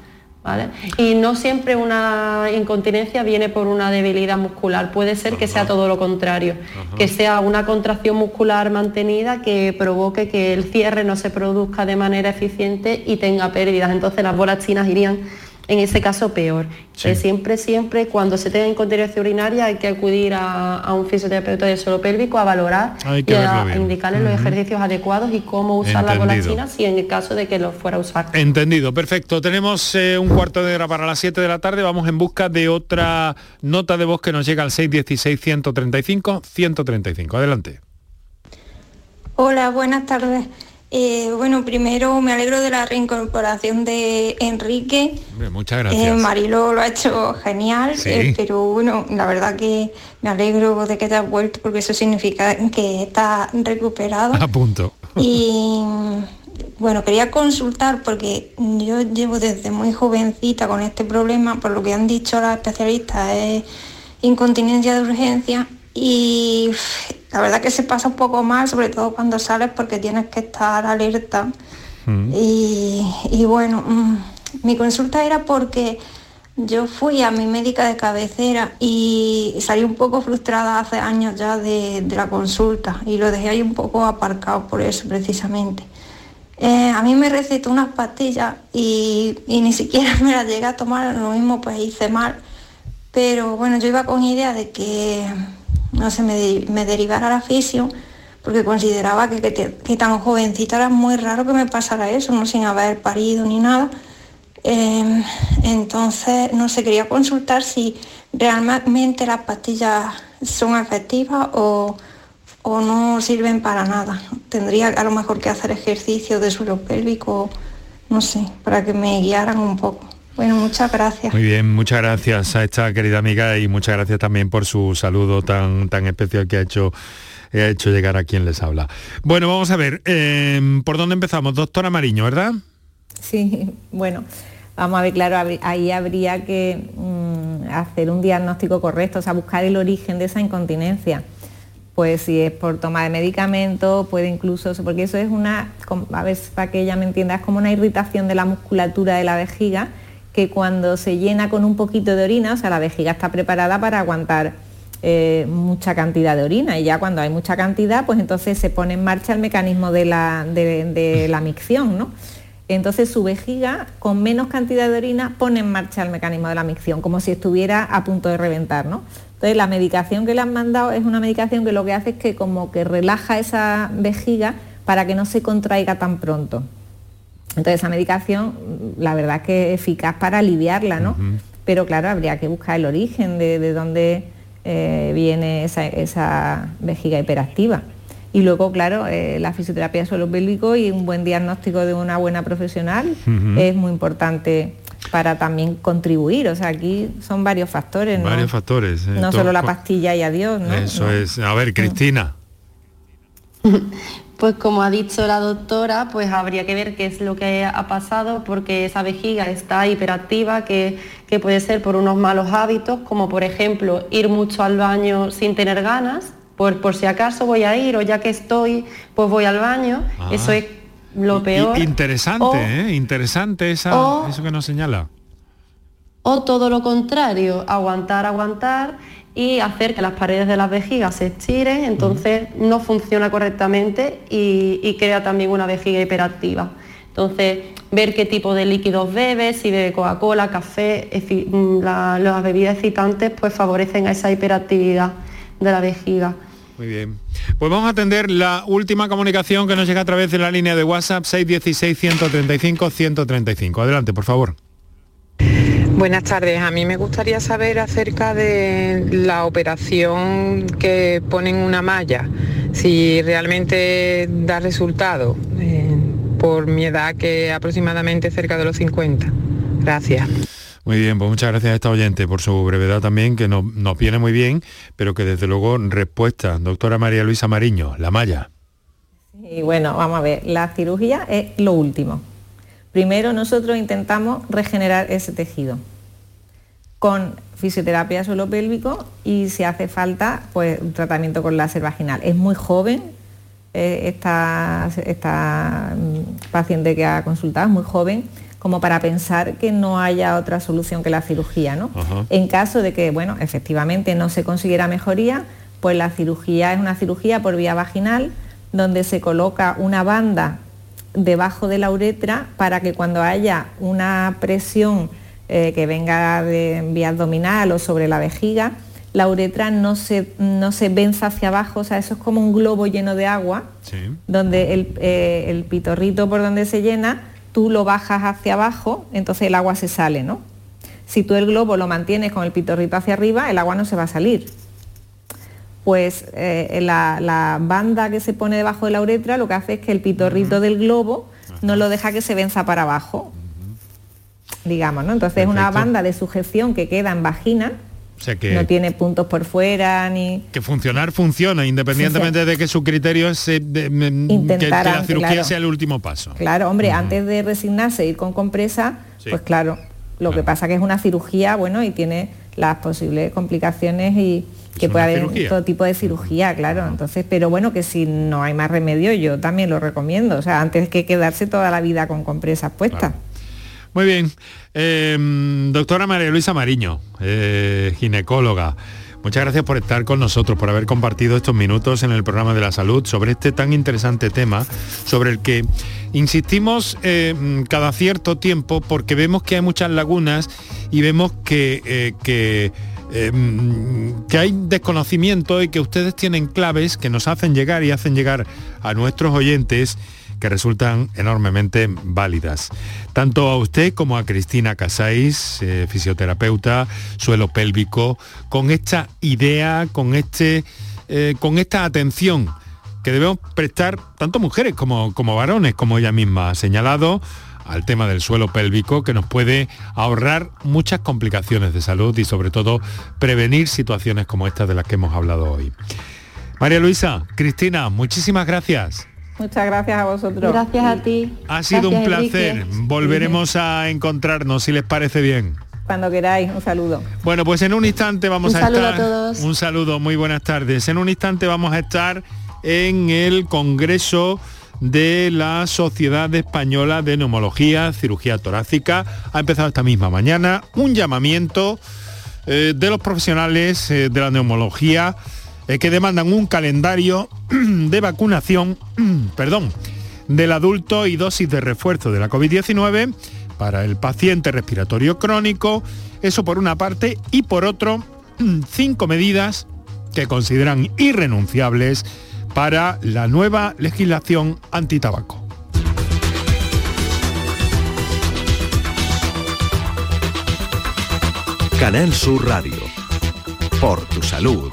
Y no siempre una incontinencia viene por una debilidad muscular, puede ser que sea todo lo contrario, que sea una contracción muscular mantenida que provoque que el cierre no se produzca de manera eficiente y tenga pérdidas. Entonces las bolas chinas irían en ese caso peor. siempre, siempre, cuando se tenga incontinencia urinaria hay que acudir a, un fisioterapeuta de suelo pélvico a valorar y a, indicarle los ejercicios adecuados y cómo usar la golachina si en el caso de que lo fuera a usar. Entendido, perfecto. Tenemos eh, un cuarto de hora para las 7 de la tarde. Vamos en busca de otra nota de voz que nos llega al 616-135-135. Adelante. Hola, buenas tardes. Eh, bueno, primero me alegro de la reincorporación de Enrique. muchas gracias. Eh, Marilo lo ha hecho genial, eh, pero bueno, la verdad que me alegro de que te has vuelto porque eso significa que estás recuperado. A punto. Y bueno, quería consultar porque yo llevo desde muy jovencita con este problema, por lo que han dicho las especialistas, es incontinencia de urgencia y la verdad que se pasa un poco mal, sobre todo cuando sales porque tienes que estar alerta. Mm. Y, bueno, mm, mi consulta era porque yo fui a mi médica de cabecera y salí un poco frustrada hace años ya de, la consulta y lo dejé ahí un poco aparcado por eso precisamente. Eh, a mí me recetó unas pastillas y, y, ni siquiera me las llegué a tomar, lo mismo pues hice mal. Pero bueno, yo iba con idea de que no sé, me, me derivara la fisio porque consideraba que, que, tan jovencita era muy raro que me pasara eso, no sin haber parido ni nada. Em, entonces, no sé, quería consultar si realmente las pastillas son efectivas o, o no sirven para nada. Tendría a lo mejor que hacer ejercicio de suelo pélvico, no sé, para que me guiaran un poco. Bueno, muchas gracias. Muy bien, muchas gracias a esta querida amiga y muchas gracias también por su saludo tan, tan especial que ha hecho ha hecho llegar a quien les habla. Bueno, vamos a ver, em, ¿por dónde empezamos? Doctora Mariño, ¿verdad? Sí, bueno, vamos a ver, claro, ahí habría que mm, hacer un diagnóstico correcto, o sea, buscar el origen de esa incontinencia. Pues si es por toma de medicamentos, puede incluso, porque eso es una, a ver, para que ella me entienda, es como una irritación de la musculatura de la vejiga, que cuando se llena con un poquito de orina, o sea, la vejiga está preparada para aguantar eh, mucha cantidad de orina y ya cuando hay mucha cantidad, pues entonces se pone en marcha el mecanismo de la, de, la micción, ¿no? Entonces su vejiga, con menos cantidad de orina, pone en marcha el mecanismo de la micción, como si estuviera a punto de reventar, ¿no? Entonces la medicación que le han mandado es una medicación que lo que hace es que como que relaja esa vejiga para que no se contraiga tan pronto. Entonces esa medicación, la verdad que es eficaz para aliviarla, ¿no? Pero claro, habría que buscar el origen de, dónde eh, viene esa, vejiga hiperactiva. Y luego, claro, eh, la fisioterapia suelo pélvico y un buen diagnóstico de una buena profesional es muy importante para también contribuir. O sea, aquí son varios factores. ¿no? Varios factores. no solo la pastilla y adiós, ¿no? Eso es. A ver, Cristina. Pues como ha dicho la doctora, pues habría que ver qué es lo que ha pasado porque esa vejiga está hiperactiva, que, puede ser por unos malos hábitos, como por ejemplo ir mucho al baño sin tener ganas, por, por si acaso voy a ir o ya que estoy, pues voy al baño. Ah. Eso es lo peor. interesante, ¿eh? Interesante esa, eso que nos señala. O todo lo contrario, aguantar, aguantar y hacer que las paredes de las vejigas se estiren, entonces no funciona correctamente y, crea también una vejiga hiperactiva. Entonces, ver qué tipo de líquidos bebe, si bebe Coca-Cola, café, mm, las bebidas excitantes, pues favorecen a esa hiperactividad de la vejiga. Muy bien. Pues vamos a atender la última comunicación que nos llega a través de la línea de WhatsApp 616-135-135. Adelante, por favor. Buenas tardes. A mí me gustaría saber acerca de la operación que ponen una malla si realmente da resultado eh, por mi edad que aproximadamente cerca de los 50. Gracias. Muy bien, pues muchas gracias a esta oyente por su brevedad también, que nos, nos viene muy bien, pero que desde luego respuesta. Doctora María Luisa Mariño, La Maya. Y bueno, vamos a ver, la cirugía es lo último. Primero nosotros intentamos regenerar ese tejido con fisioterapia suelo pélvico y si hace falta, pues un tratamiento con láser vaginal. Es muy joven eh, esta, esta mm, paciente que ha consultado, es muy joven como para pensar que no haya otra solución que la cirugía, ¿no? En caso de que, bueno, efectivamente no se consiguiera mejoría, pues la cirugía es una cirugía por vía vaginal donde se coloca una banda debajo de la uretra para que cuando haya una presión eh, que venga de vía abdominal o sobre la vejiga, la uretra no se, no se venza hacia abajo, o sea, eso es como un globo lleno de agua, donde el, eh, el pitorrito por donde se llena tú lo bajas hacia abajo, entonces el agua se sale, ¿no? Si tú el globo lo mantienes con el pitorrito hacia arriba, el agua no se va a salir. Pues eh, la, banda que se pone debajo de la uretra lo que hace es que el pitorrito del globo no lo deja que se venza para abajo, digamos, ¿no? Entonces es una banda de sujeción que queda en vagina, que, no tiene puntos por fuera ni... Que funcionar funciona, independientemente de que su criterio es eh, que, la cirugía sea el último paso. Claro, hombre, antes de resignarse ir con compresa, pues claro, lo que pasa que es una cirugía, bueno, y tiene las posibles complicaciones y que puede haber todo tipo de cirugía, claro. Entonces, pero bueno, que si no hay más remedio, yo también lo recomiendo. O sea, antes que quedarse toda la vida con compresas puestas. Muy bien. Em, doctora María Luisa Mariño, eh, ginecóloga. Muchas gracias por estar con nosotros, por haber compartido estos minutos en el programa de la salud sobre este tan interesante tema, sobre el que insistimos em, cada cierto tiempo porque vemos que hay muchas lagunas y vemos que, eh, em, que hay desconocimiento y que ustedes tienen claves que nos hacen llegar y hacen llegar a nuestros oyentes que resultan enormemente válidas. Tanto a usted como a Cristina Casáis, eh, fisioterapeuta, suelo pélvico, con esta idea, con, este, eh, con esta atención que debemos prestar tanto mujeres como, como varones, como ella misma ha señalado, al tema del suelo pélvico que nos puede ahorrar muchas complicaciones de salud y sobre todo prevenir situaciones como estas de las que hemos hablado hoy. María Luisa, Cristina, muchísimas gracias. Muchas gracias a vosotros. Gracias a ti. Ha sido un placer. Volveremos a encontrarnos, si les parece bien. Cuando queráis, un saludo. Bueno, pues en un instante vamos a estar... Un saludo a todos. Un saludo, muy buenas tardes. En un instante vamos a estar en el Congreso de la Sociedad Española de Neumología, Cirugía Torácica. Ha empezado esta misma mañana un llamamiento eh, de los profesionales eh, de la neumología que demandan un calendario de vacunación, perdón, del adulto y dosis de refuerzo de la COVID-19 para el paciente respiratorio crónico, eso por una parte, y por otro, cinco medidas que consideran irrenunciables para la nueva legislación antitabaco. Canal Sur Radio. Por tu salud.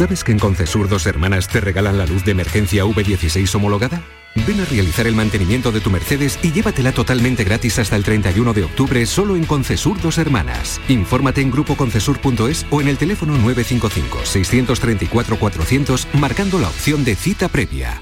¿Sabes que en Concesur dos hermanas te regalan la luz de emergencia V16 homologada? Ven a realizar el mantenimiento de tu Mercedes y llévatela totalmente gratis hasta el 31 de octubre solo en Concesur dos hermanas. Infórmate en grupoconcesur.es o en el teléfono 955 634 400 marcando la opción de cita previa.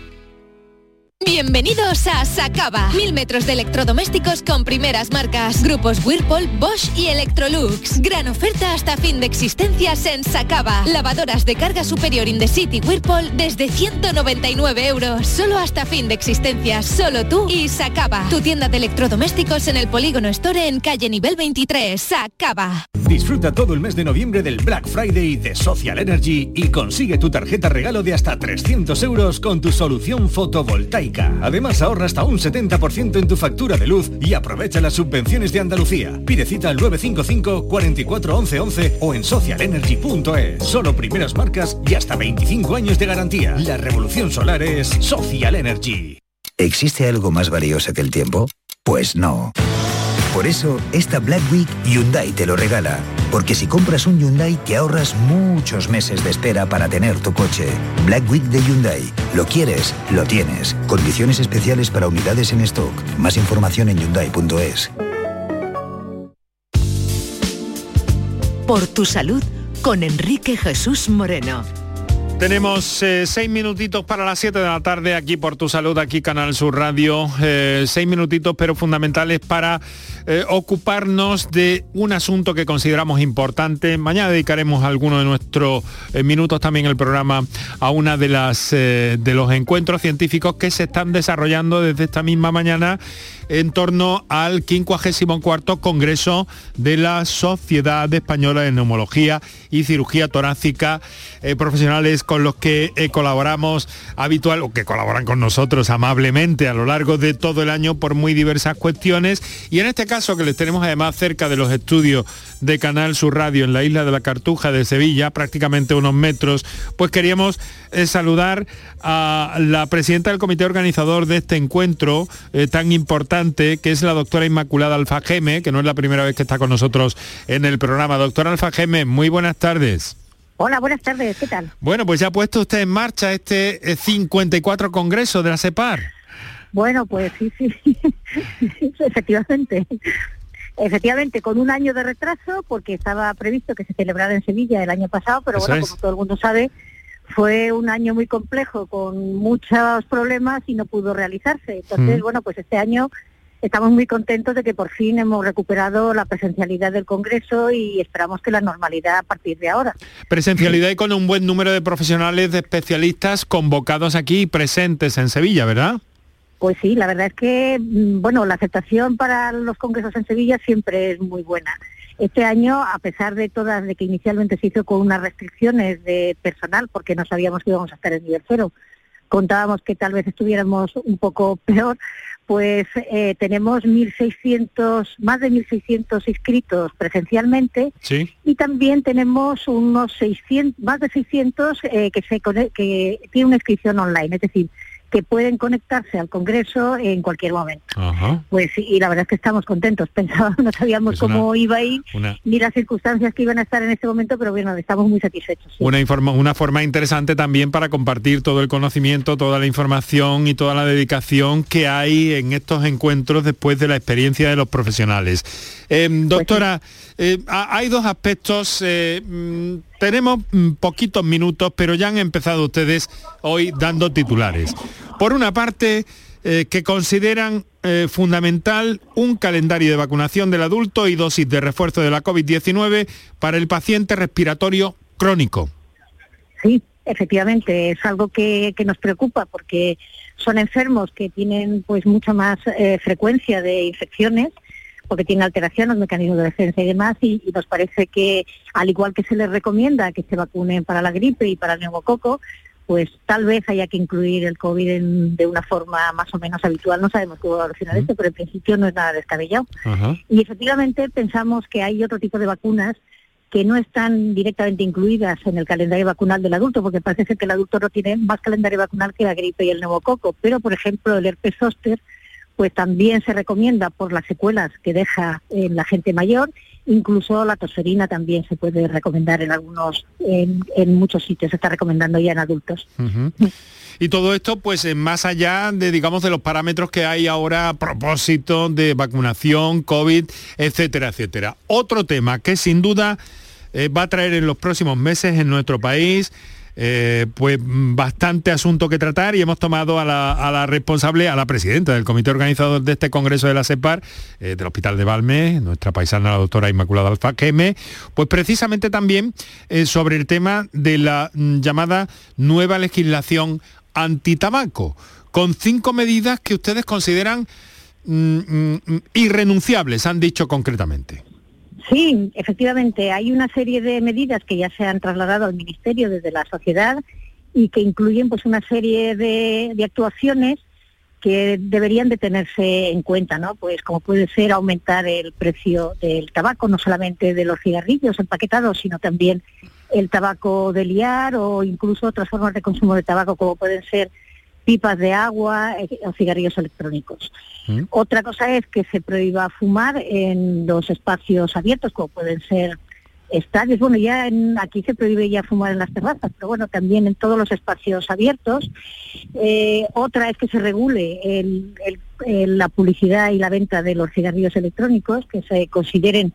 Bienvenidos a Sacaba. Mil metros de electrodomésticos con primeras marcas. Grupos Whirlpool, Bosch y Electrolux. Gran oferta hasta fin de existencias en Sacaba. Lavadoras de carga superior in the city Whirlpool desde 199 euros. Solo hasta fin de existencias. Solo tú y Sacaba. Tu tienda de electrodomésticos en el Polígono Store en calle nivel 23. Sacaba. Disfruta todo el mes de noviembre del Black Friday de Social Energy y consigue tu tarjeta regalo de hasta 300 euros con tu solución fotovoltaica. Además ahorra hasta un 70% en tu factura de luz y aprovecha las subvenciones de Andalucía. Pide cita al 955 44 11 11 o en socialenergy.es. Solo primeras marcas y hasta 25 años de garantía. La revolución solar es Social Energy. ¿Existe algo más valioso que el tiempo? Pues no. Por eso, esta Black Week Hyundai te lo regala. Porque si compras un Hyundai te ahorras muchos meses de espera para tener tu coche. Black Week de Hyundai. Lo quieres, lo tienes. Condiciones especiales para unidades en stock. Más información en hyundai.es. Por tu salud con Enrique Jesús Moreno. Tenemos eh, seis minutitos para las 7 de la tarde aquí por tu salud, aquí Canal Sur Radio. Eh, seis minutitos pero fundamentales para eh, ocuparnos de un asunto que consideramos importante. Mañana dedicaremos algunos de nuestros minutos también el programa a una de las de los encuentros científicos que se están desarrollando desde esta misma mañana en torno al 54 Congreso de la Sociedad Española de Neumología y Cirugía Torácica, profesionales con los que eh, colaboramos habitual o que colaboran con nosotros amablemente a lo largo de todo el año por muy diversas cuestiones. Y en este caso que les tenemos además cerca de los estudios de Canal Sur Radio en la isla de la Cartuja de Sevilla, prácticamente unos metros, pues queríamos eh, saludar a la presidenta del comité organizador de este encuentro eh, tan importante, que es la doctora Inmaculada Alfajeme, que no es la primera vez que está con nosotros en el programa. Doctora Alfajeme, muy buenas tardes. Hola, buenas tardes, ¿qué tal? Bueno, pues ya ha puesto usted en marcha este 54 eh, Congreso de la CEPAR. Bueno, pues sí, sí, efectivamente. Efectivamente, con un año de retraso, porque estaba previsto que se celebrara en Sevilla el año pasado, pero bueno, como todo el mundo sabe, fue un año muy complejo, con muchos problemas y no pudo realizarse. Entonces, mm. bueno, pues este año estamos muy contentos de que por fin hemos recuperado la presencialidad del Congreso y esperamos que la normalidad a partir de ahora. Presencialidad y con un buen número de profesionales, de especialistas convocados aquí y presentes en Sevilla, ¿verdad? Pues sí, la verdad es que, mm, bueno, la aceptación para los congresos en Sevilla siempre es muy buena. Este año, a pesar de todas, de que inicialmente se hizo con unas restricciones de personal, porque no sabíamos que íbamos a estar en nivel cero, contábamos que tal vez estuviéramos un poco peor, pues eh, tenemos 1.600, más de 1.600 inscritos presencialmente. Y también tenemos unos 600, más de 600 eh, que, se, que tienen una inscripción online, es decir, que pueden conectarse al Congreso en cualquier momento. Pues y la verdad es que estamos contentos. Pensábamos, no sabíamos cómo iba a ir ni las circunstancias que iban a estar en este momento, pero bueno, estamos muy satisfechos. Una, informa, una forma interesante también para compartir todo el conocimiento, toda la información y toda la dedicación que hay en estos encuentros después de la experiencia de los profesionales. Em, pues doctora, eh, hay dos aspectos. Eh, mm, tenemos mm, poquitos minutos, pero ya han empezado ustedes hoy dando titulares. Por una parte, eh, que consideran fundamental un calendario de vacunación del adulto y dosis de refuerzo de la COVID-19 para el paciente respiratorio crónico. Sí, efectivamente, es algo que, que, nos preocupa porque son enfermos que tienen pues mucha más frecuencia de infecciones porque tiene alteración los mecanismos de defensa y demás, y, nos parece que, al igual que se les recomienda que se vacunen para la gripe y para el neumococo, pues tal vez haya que incluir el COVID de una forma más o menos habitual. No sabemos cómo va a evolucionar esto, pero en principio no es nada descabellado. Y efectivamente pensamos que hay otro tipo de vacunas que no están directamente incluidas en el calendario vacunal del adulto, porque parece ser que el adulto no tiene más calendario vacunal que la gripe y el neumococo, pero por ejemplo el herpes zóster pues también se recomienda por las secuelas que deja en la gente mayor, incluso la toserina también se puede recomendar en algunos, en, muchos sitios, se está recomendando ya en adultos. Y todo esto, pues más allá de, digamos, de los parámetros que hay ahora a propósito de vacunación, COVID, etcétera, etcétera. Otro tema que sin duda eh, va a traer en los próximos meses en nuestro país eh, pues bastante asunto que tratar y hemos tomado a la, responsable, a la presidenta del comité organizador de este congreso de la CEPAR, eh, del Hospital de Valme, nuestra paisana la doctora Inmaculada Alfa Queme, pues precisamente también eh, sobre el tema de la mm, llamada nueva legislación antitabaco, con cinco medidas que ustedes consideran mm, mm, irrenunciables, han dicho concretamente. Sí, efectivamente, hay una serie de medidas que ya se han trasladado al Ministerio desde la sociedad y que incluyen pues una serie de, actuaciones que deberían de tenerse en cuenta, ¿no? Pues como puede ser aumentar el precio del tabaco, no solamente de los cigarrillos empaquetados, sino también el tabaco de liar o incluso otras formas de consumo de tabaco como pueden ser pipas de agua eh, o cigarrillos electrónicos. ¿Mm? Otra cosa es que se prohíba fumar en los espacios abiertos, como pueden ser estadios. Bueno, ya aquí se prohíbe ya fumar en las terrazas, pero bueno, también en todos los espacios abiertos. Eh, otra es que se regule la publicidad y la venta de los cigarrillos electrónicos, que se consideren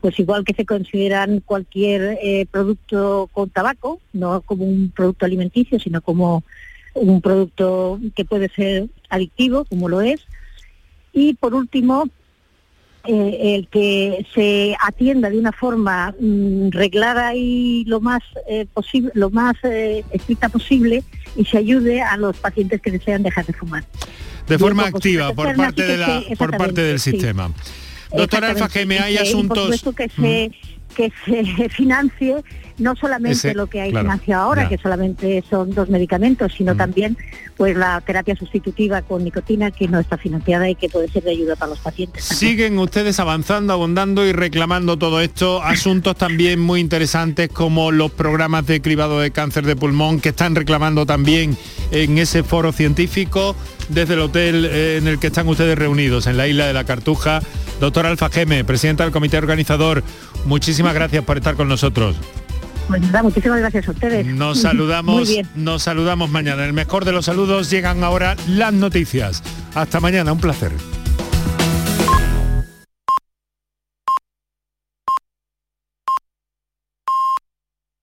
pues igual que se consideran cualquier eh, producto con tabaco, no como un producto alimenticio, sino como un producto que puede ser adictivo, como lo es. Y por último, eh, el que se atienda de una forma mm, reglada y lo más eh, posible, lo más eh, estricta posible y se ayude a los pacientes que desean dejar de fumar. De forma activa por parte de la, por parte del sistema. Doctora Alfa hay asuntos. que se, que se financie no solamente lo que hay financiado ahora, que solamente son dos medicamentos, sino mm. también pues la terapia sustitutiva con nicotina que no está financiada y que puede ser de ayuda para los pacientes. Siguen ustedes avanzando, abundando y reclamando todo esto, asuntos también muy interesantes como los programas de cribado de cáncer de pulmón que están reclamando también en ese foro científico desde el hotel eh, en el que están ustedes reunidos, en la isla de la Cartuja. Doctor Alfa Geme, presidenta del comité organizador, muchísimas gracias por estar con nosotros. Pues muchísimas gracias a ustedes. Nos saludamos, nos saludamos mañana. El mejor de los saludos llegan ahora las noticias. Hasta mañana, un placer.